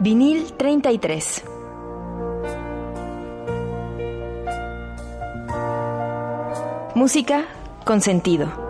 Vinil 33. Música con sentido.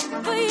for you.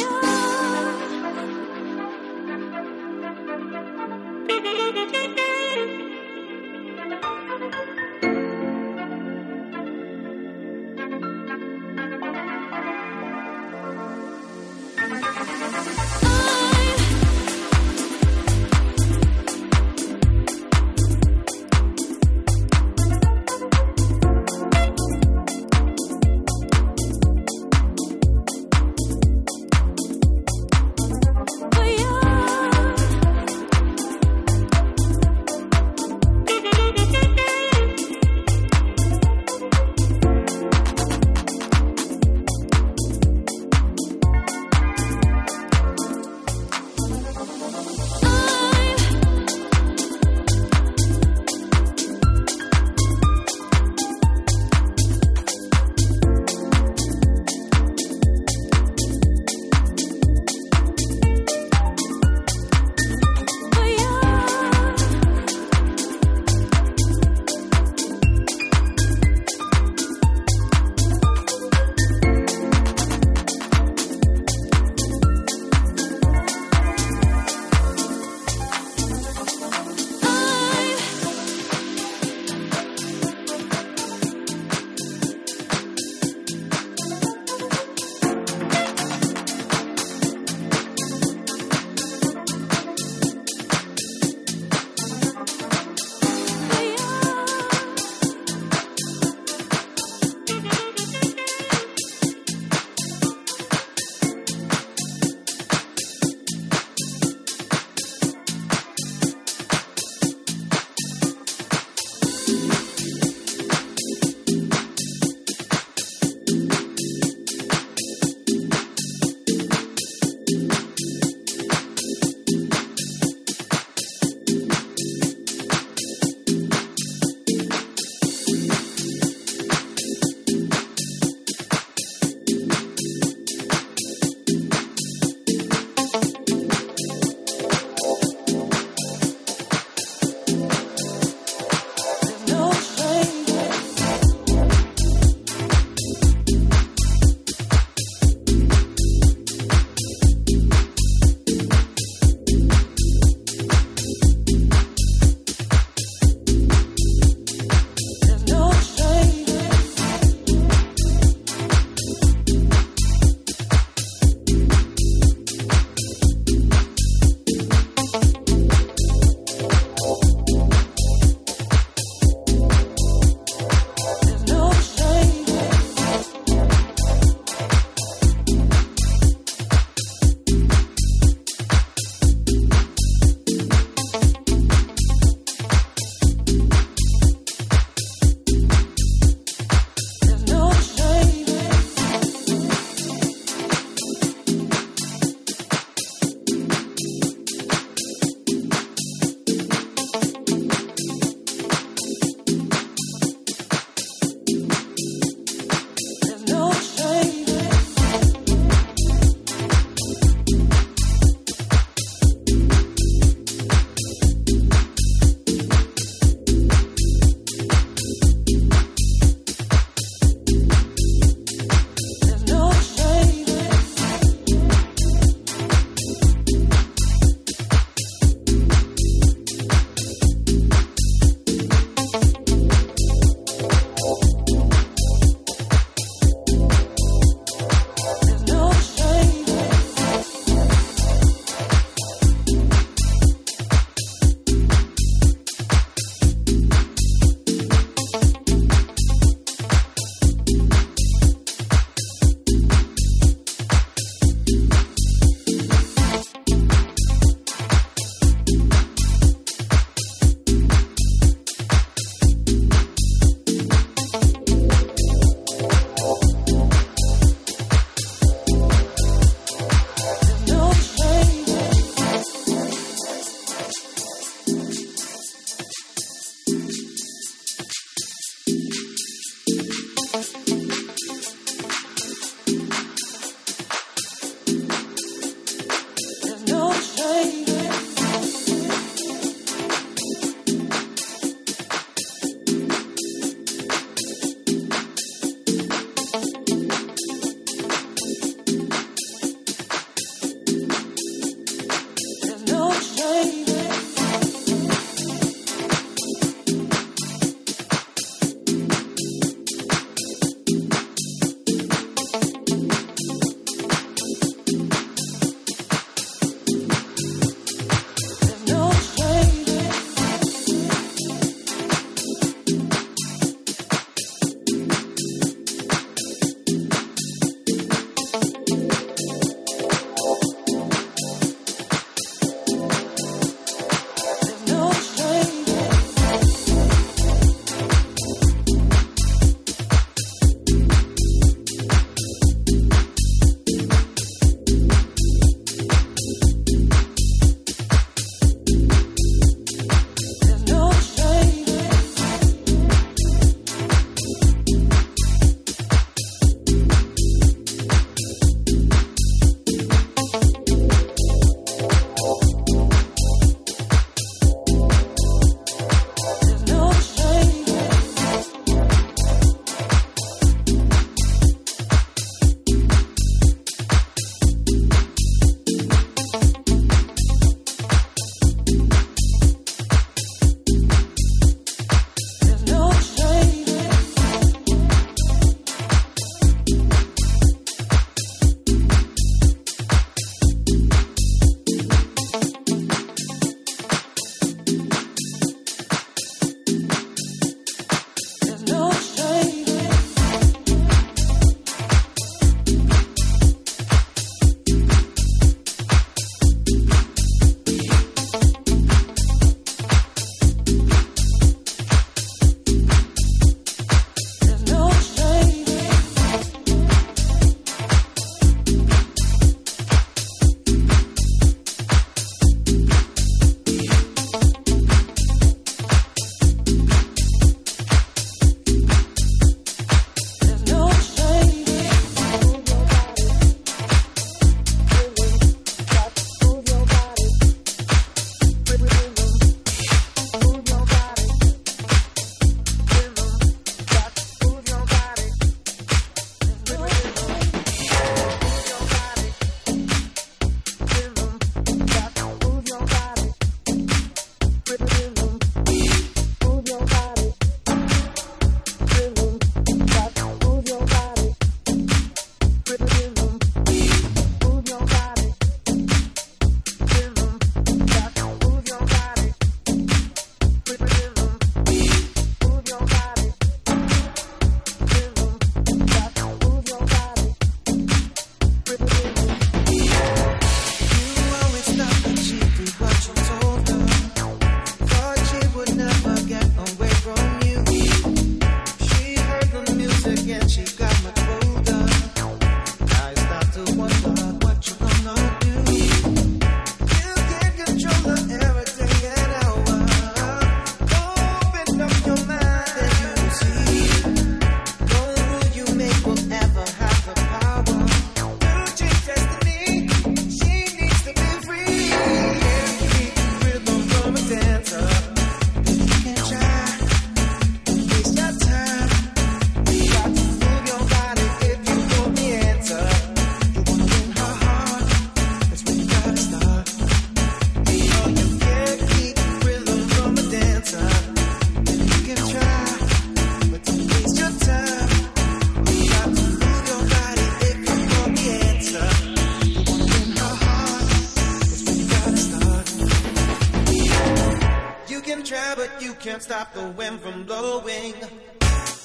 can't stop the wind from blowing.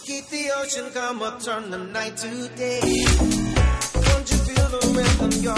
Keep the ocean calm or turn the night to day. Don't you feel the rhythm? You're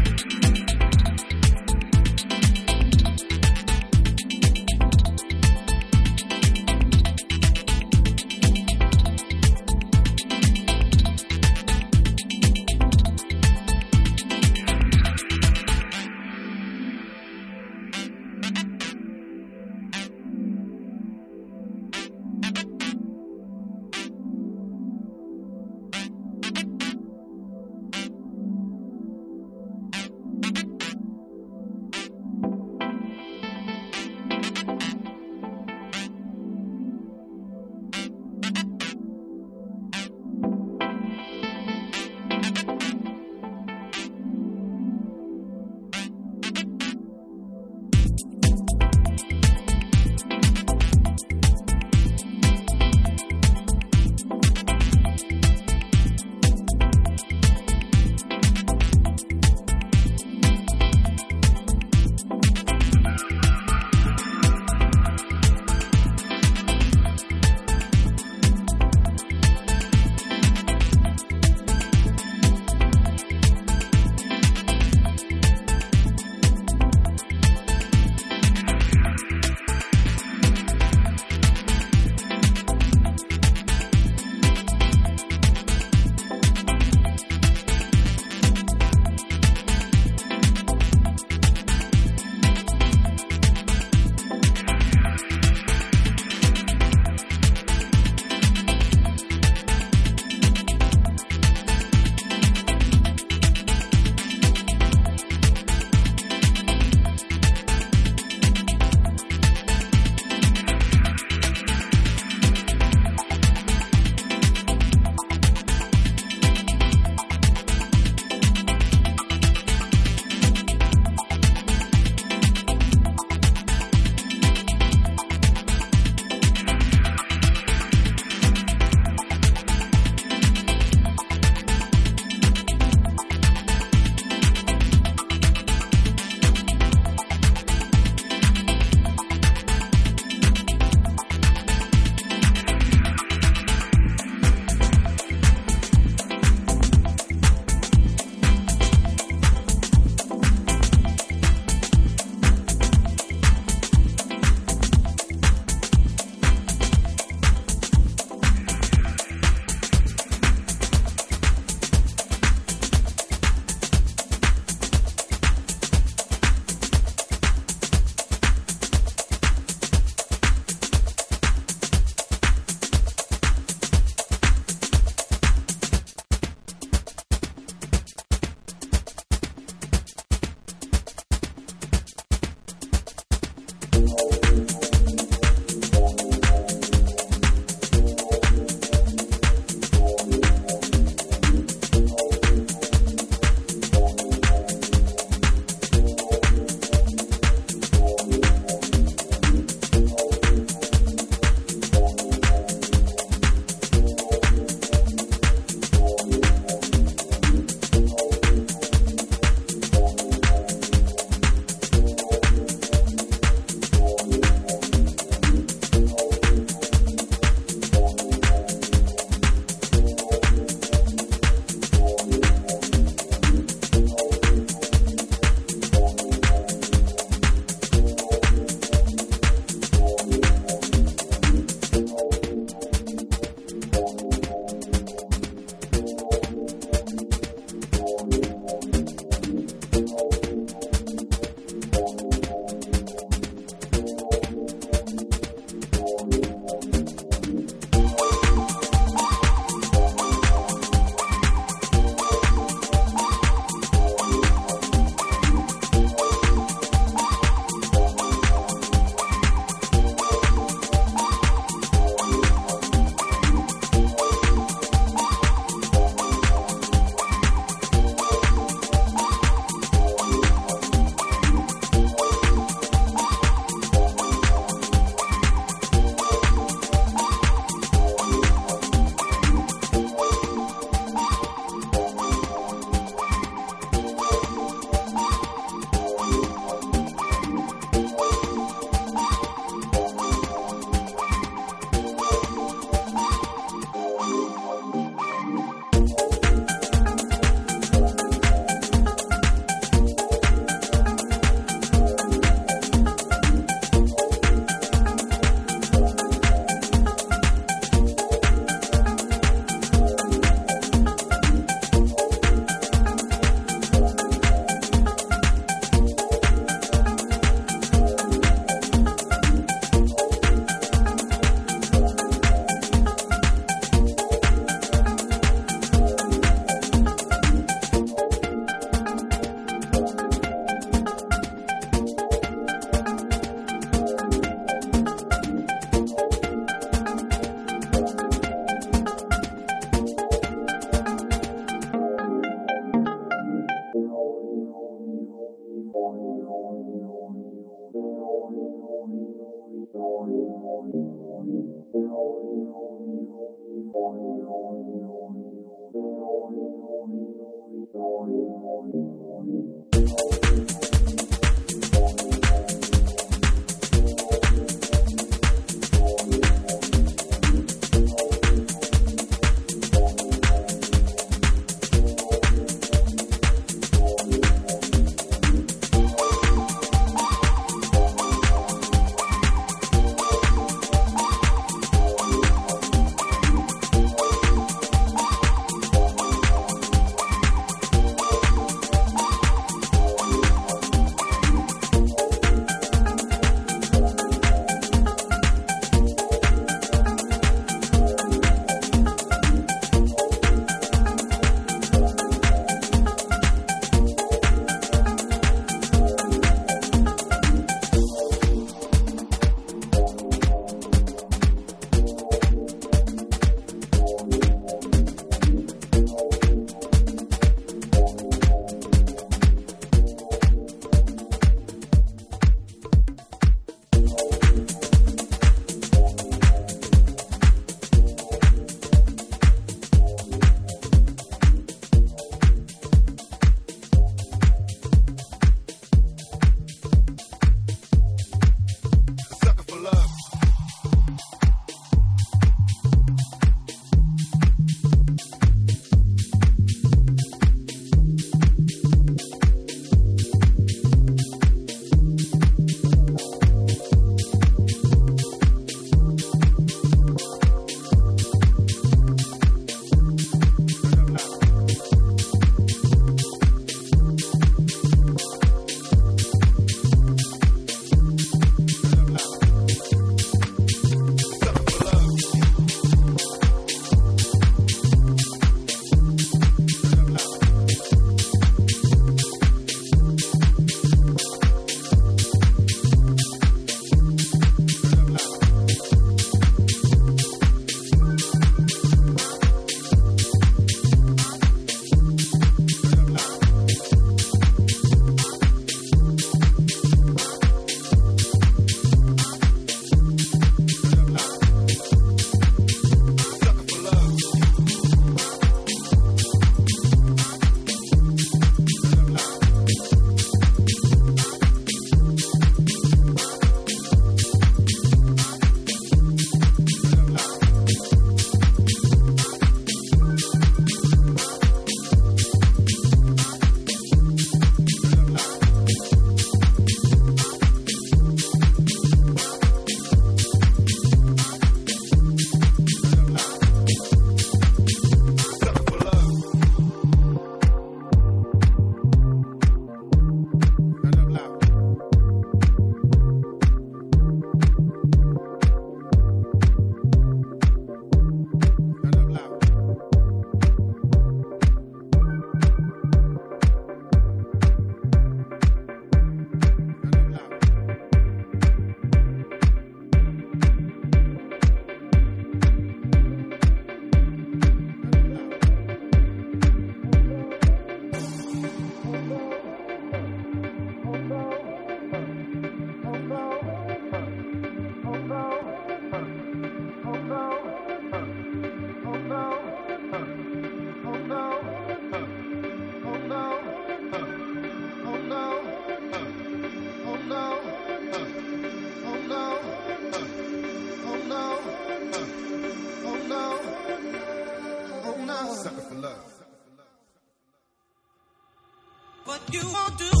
you won't do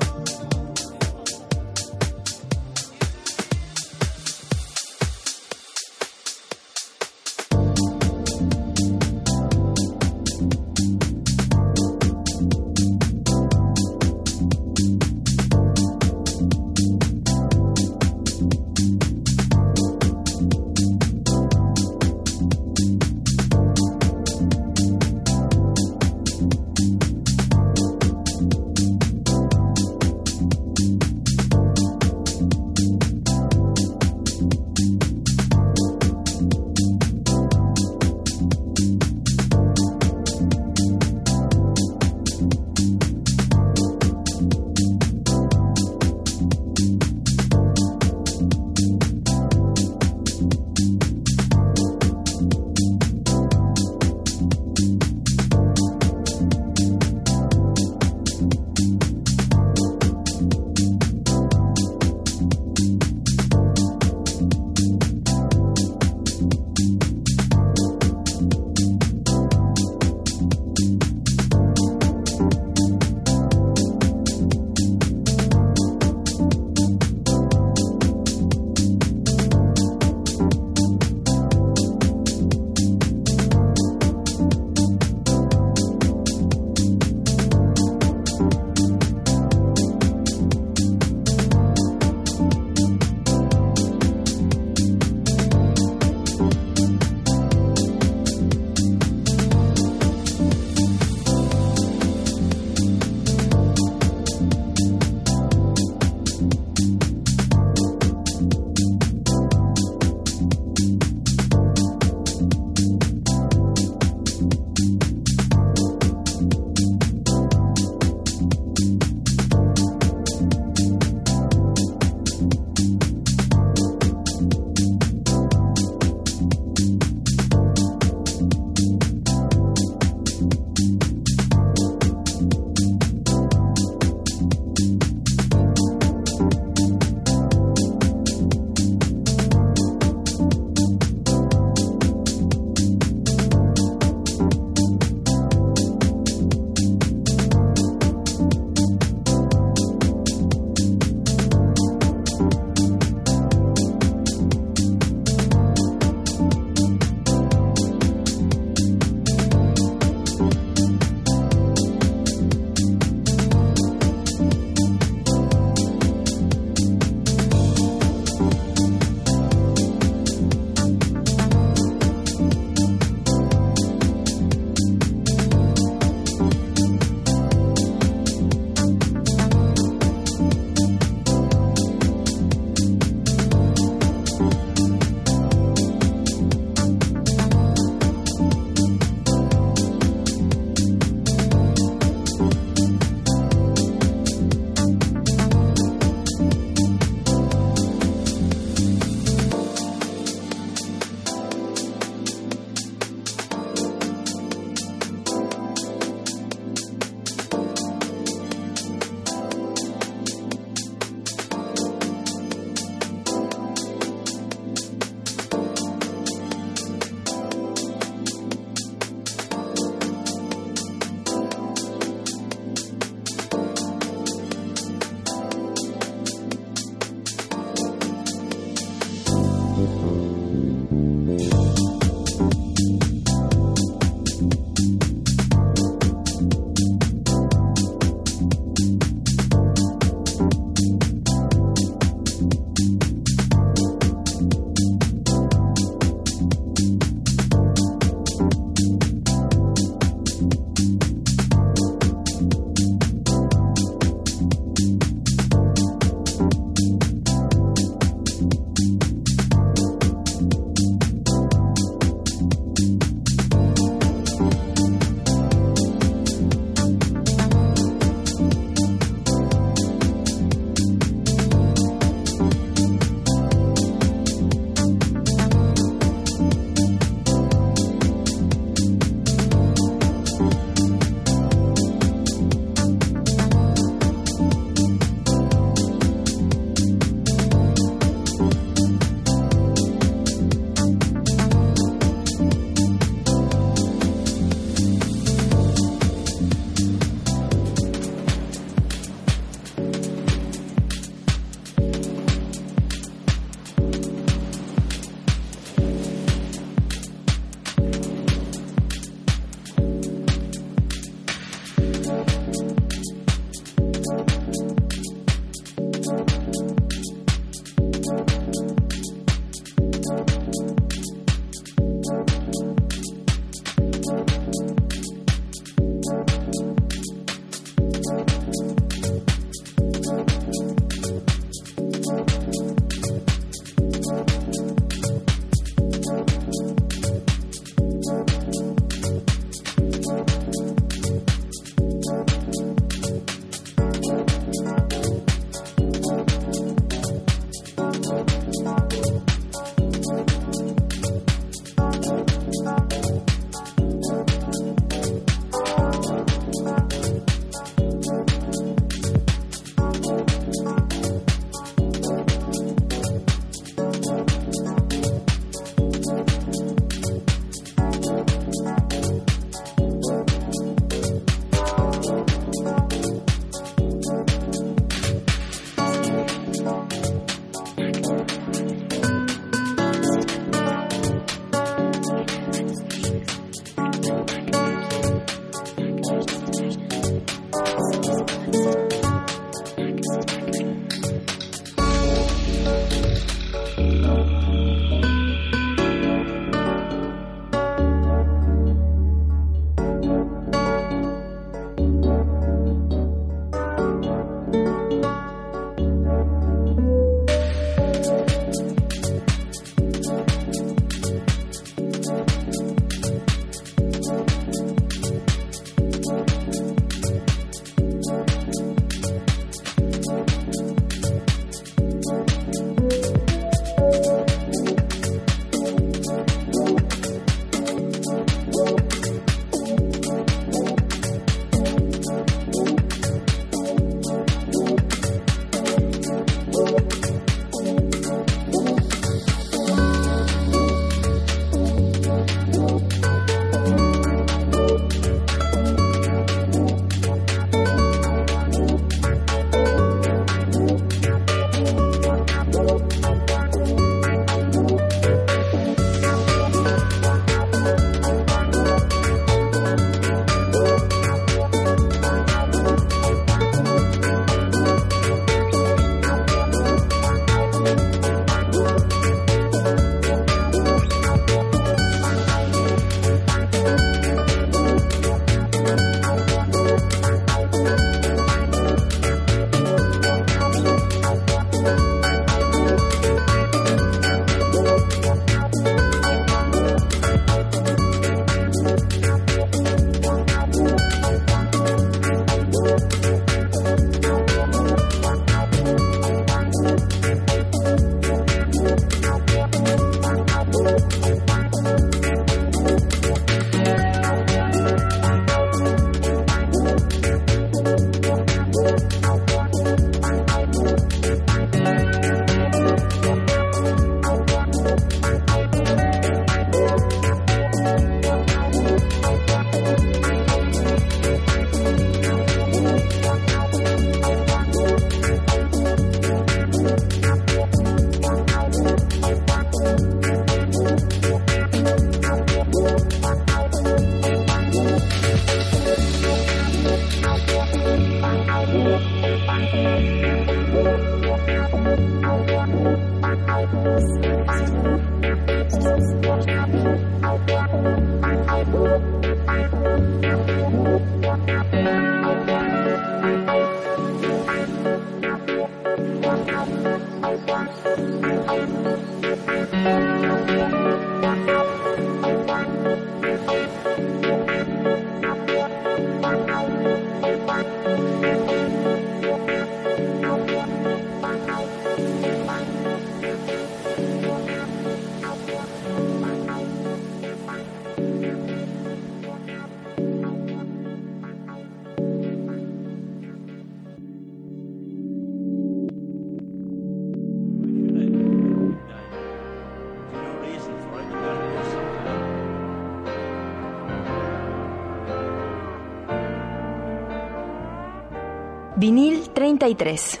33.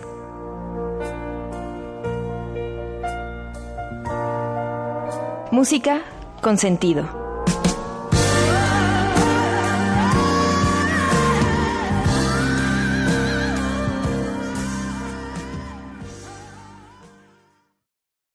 Música con sentido.